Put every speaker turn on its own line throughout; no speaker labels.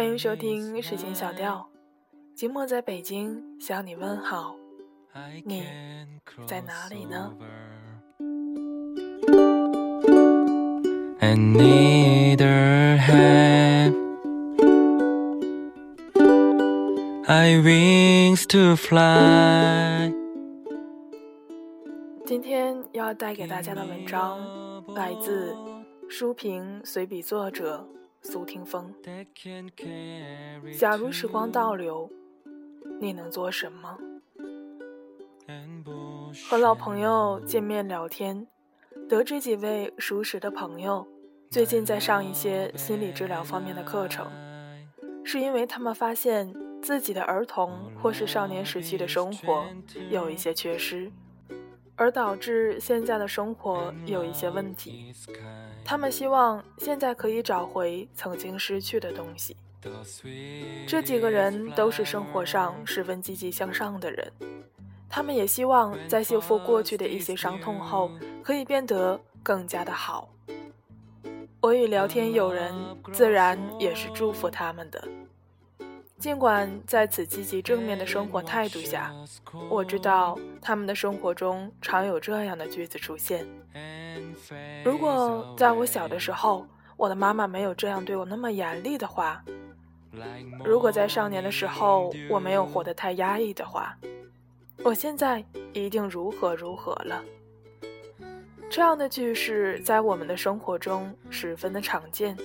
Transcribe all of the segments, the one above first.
欢迎收听睡前小调，寂寞在北京向你问好，你在哪里呢
need I wings to fly。
今天要带给大家的文章来自书评随笔作者。苏听风。假如时光倒流，你能做什么？和老朋友见面聊天，得知几位熟识的朋友最近在上一些心理治疗方面的课程，是因为他们发现自己的儿童或是少年时期的生活有一些缺失。而导致现在的生活有一些问题，他们希望现在可以找回曾经失去的东西。这几个人都是生活上十分积极向上的人，他们也希望在修复过去的一些伤痛后，可以变得更加的好。我与聊天友人自然也是祝福他们的。尽管在此积极正面的生活态度下，我知道他们的生活中常有这样的句子出现：如果在我小的时候，我的妈妈没有这样对我那么严厉的话；如果在少年的时候我没有活得太压抑的话，我现在一定如何如何了。这样的句式在我们的生活中十分的常见。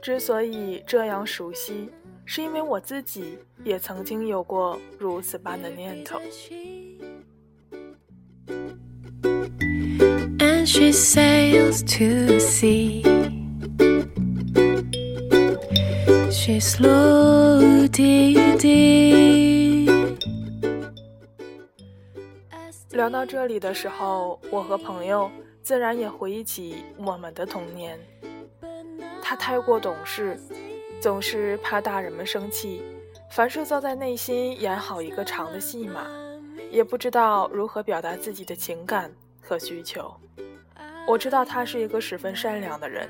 之所以这样熟悉。是因为我自己也曾经有过如此般的念头。聊到这里的时候，我和朋友自然也回忆起我们的童年。他太过懂事。总是怕大人们生气，凡事都在内心演好一个长的戏码，也不知道如何表达自己的情感和需求。我知道他是一个十分善良的人，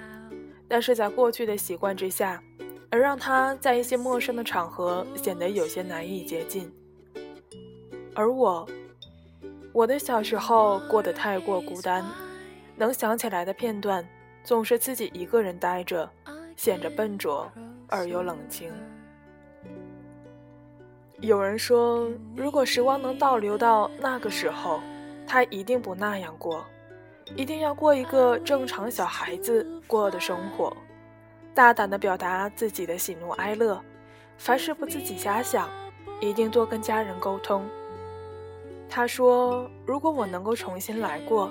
但是在过去的习惯之下，而让他在一些陌生的场合显得有些难以接近。而我，我的小时候过得太过孤单，能想起来的片段，总是自己一个人呆着，显着笨拙。而又冷清。有人说，如果时光能倒流到那个时候，他一定不那样过，一定要过一个正常小孩子过的生活，大胆的表达自己的喜怒哀乐，凡事不自己瞎想，一定多跟家人沟通。他说，如果我能够重新来过。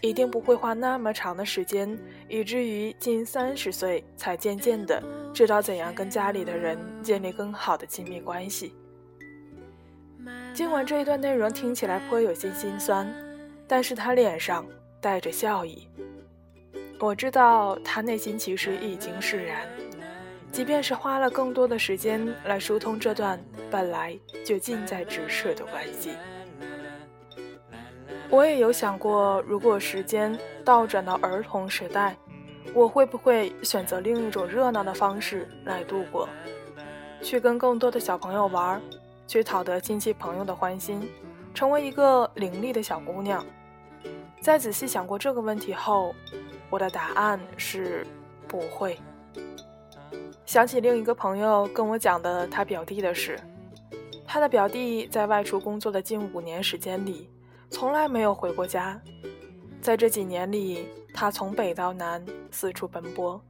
一定不会花那么长的时间，以至于近三十岁才渐渐的知道怎样跟家里的人建立更好的亲密关系。尽管这一段内容听起来颇有些心酸，但是他脸上带着笑意。我知道他内心其实已经释然，即便是花了更多的时间来疏通这段本来就近在咫尺的关系。我也有想过，如果时间倒转到儿童时代，我会不会选择另一种热闹的方式来度过？去跟更多的小朋友玩，去讨得亲戚朋友的欢心，成为一个伶俐的小姑娘。在仔细想过这个问题后，我的答案是不会。想起另一个朋友跟我讲的他表弟的事，他的表弟在外出工作的近五年时间里。从来没有回过家，在这几年里，他从北到南四处奔波，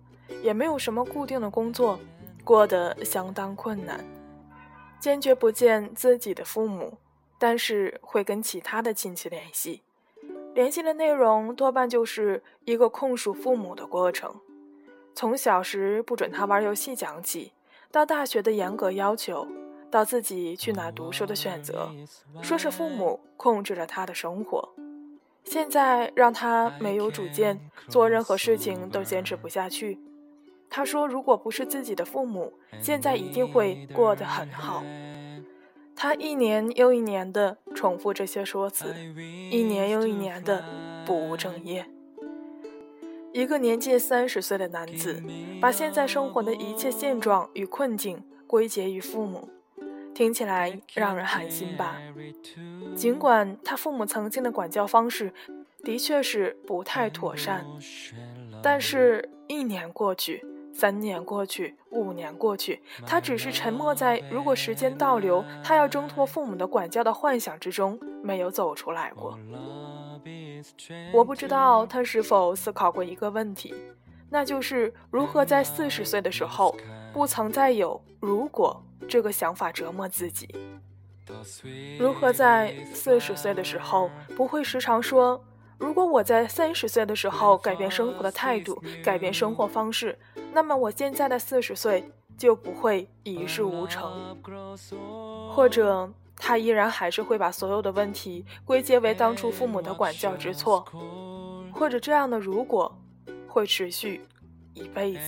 也没有什么固定的工作，过得相当困难。坚决不见自己的父母，但是会跟其他的亲戚联系，联系的内容多半就是一个控诉父母的过程。从小时不准他玩游戏讲起，到大学的严格要求。到自己去哪读书的选择，说是父母控制了他的生活，现在让他没有主见，做任何事情都坚持不下去。他说，如果不是自己的父母，现在一定会过得很好。他一年又一年的重复这些说辞，一年又一年的不务正业。一个年近三十岁的男子，把现在生活的一切现状与困境归结于父母，听起来让人寒心吧？尽管他父母曾经的管教方式的确是不太妥善，但是一年过去，三年过去，五年过去，他只是沉默在如果时间倒流，他要挣脱父母的管教的幻想之中，没有走出来过。我不知道他是否思考过一个问题，那就是如何在四十岁的时候不曾再有“如果”这个想法折磨自己；如何在四十岁的时候不会时常说“如果我在三十岁的时候改变生活的态度，改变生活方式，那么我现在的四十岁就不会一事无成”，或者。他依然还是会把所有的问题归结为当初父母的管教之错，或者这样的如果会持续一辈子。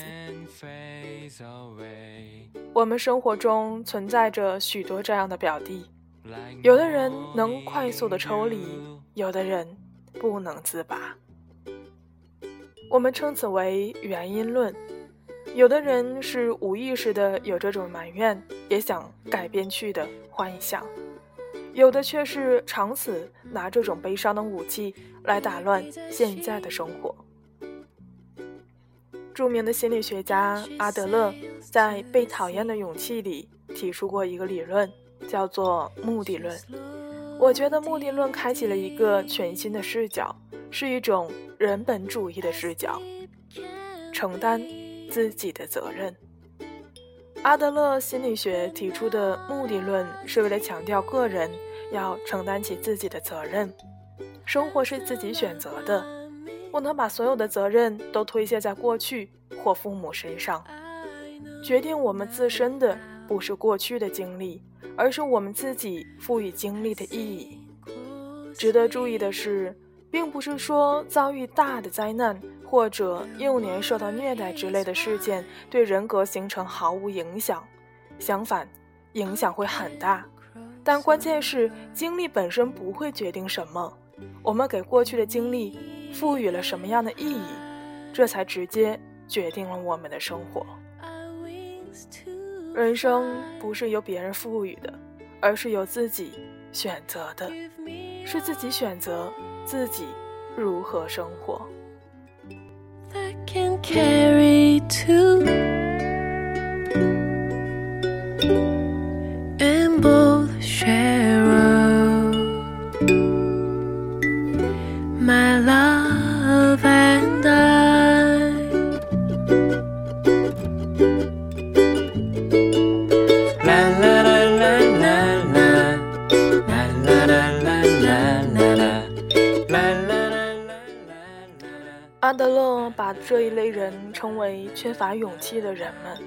我们生活中存在着许多这样的表弟，有的人能快速的抽离，有的人不能自拔。我们称此为原因论。有的人是无意识的有这种埋怨，也想改变去的幻想。有的却是长此拿这种悲伤的武器来打乱现在的生活。著名的心理学家阿德勒在《被讨厌的勇气》里提出过一个理论，叫做目的论。我觉得目的论开启了一个全新的视角，是一种人本主义的视角，承担自己的责任。阿德勒心理学提出的目的论是为了强调个人要承担起自己的责任，生活是自己选择的，不能把所有的责任都推卸在过去或父母身上。决定我们自身的不是过去的经历，而是我们自己赋予经历的意义。值得注意的是，并不是说遭遇大的灾难。或者幼年受到虐待之类的事件对人格形成毫无影响，相反，影响会很大。但关键是经历本身不会决定什么，我们给过去的经历赋予了什么样的意义，这才直接决定了我们的生活。人生不是由别人赋予的，而是由自己选择的，是自己选择自己如何生活。把这一类人称为缺乏勇气的人们，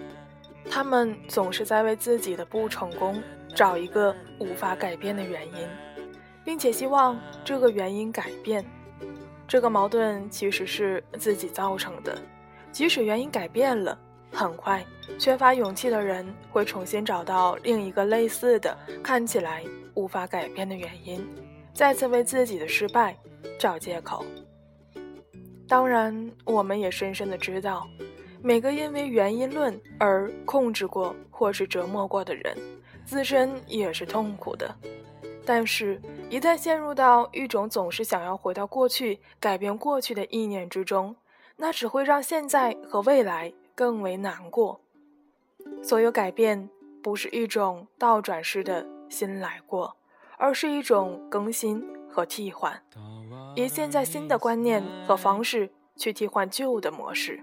他们总是在为自己的不成功找一个无法改变的原因，并且希望这个原因改变。这个矛盾其实是自己造成的。即使原因改变了，很快缺乏勇气的人会重新找到另一个类似的、看起来无法改变的原因，再次为自己的失败找借口。当然，我们也深深的知道，每个因为原因论而控制过或是折磨过的人，自身也是痛苦的。但是，一旦陷入到一种总是想要回到过去、改变过去的意念之中，那只会让现在和未来更为难过。所有改变不是一种倒转式的新来过，而是一种更新和替换。以现在新的观念和方式去替换旧的模式。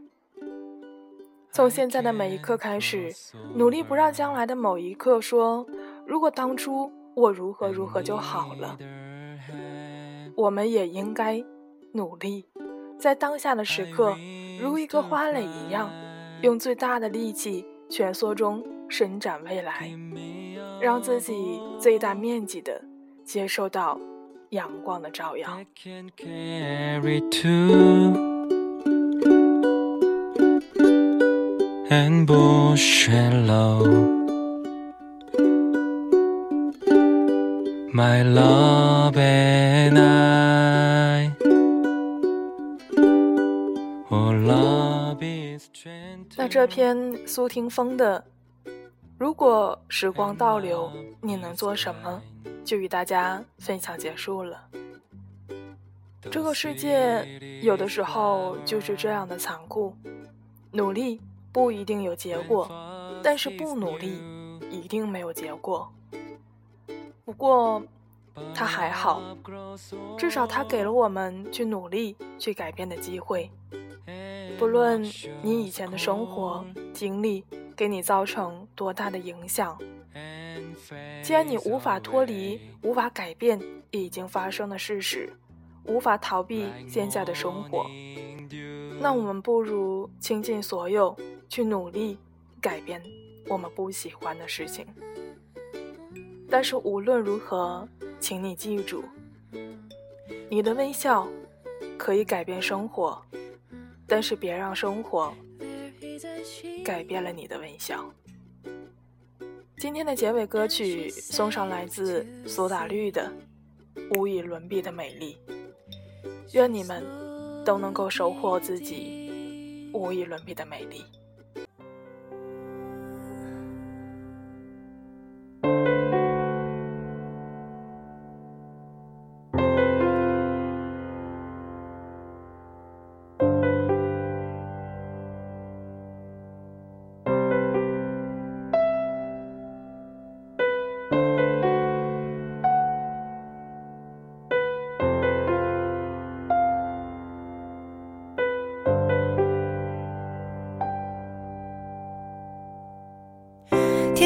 从现在的每一刻开始，努力不让将来的某一刻说：“如果当初我如何如何就好了。”我们也应该努力，在当下的时刻，如一个花蕾一样，用最大的力气蜷缩中伸展未来，让自己最大面积的接受到。阳光的照耀。And bushlow My love and I. Oh 这篇苏听风的《如果时光倒流，你能做什么》就与大家分享结束了。这个世界有的时候就是这样的残酷，努力不一定有结果，但是不努力一定没有结果。不过，他还好，至少他给了我们去努力、去改变的机会。不论你以前的生活经历给你造成多大的影响，既然你无法脱离、无法改变已经发生的事实。无法逃避现在的生活，那我们不如倾尽所有去努力改变我们不喜欢的事情。但是无论如何，请你记住，你的微笑可以改变生活，但是别让生活改变了你的微笑。今天的结尾歌曲送上来自苏打绿的《无与伦比的美丽》。愿你们都能够收获自己无与伦比的美丽。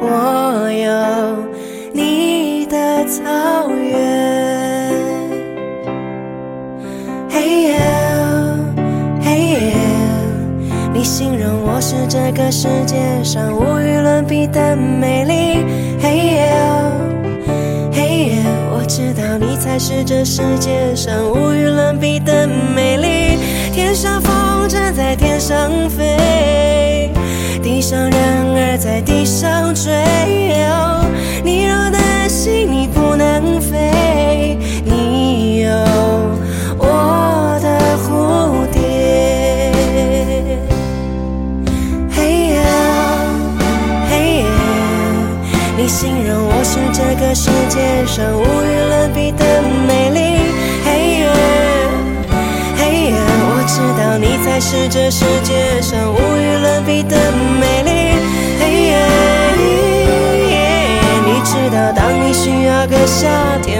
我有你的草原。嘿耶，嘿耶，你形容我是这个世界上无与伦比的美丽。嘿耶，嘿耶，我知道你才是这世界上无与伦比的美丽。天上风筝在天上飞，地上人儿在地上追。你若担心你不能飞，你有我的蝴蝶。嘿呀，嘿呀，你形容我是这个世界上无与伦比的美丽。嘿呀，嘿呀，我知道你才是这世界上无与伦比的美丽。夏天，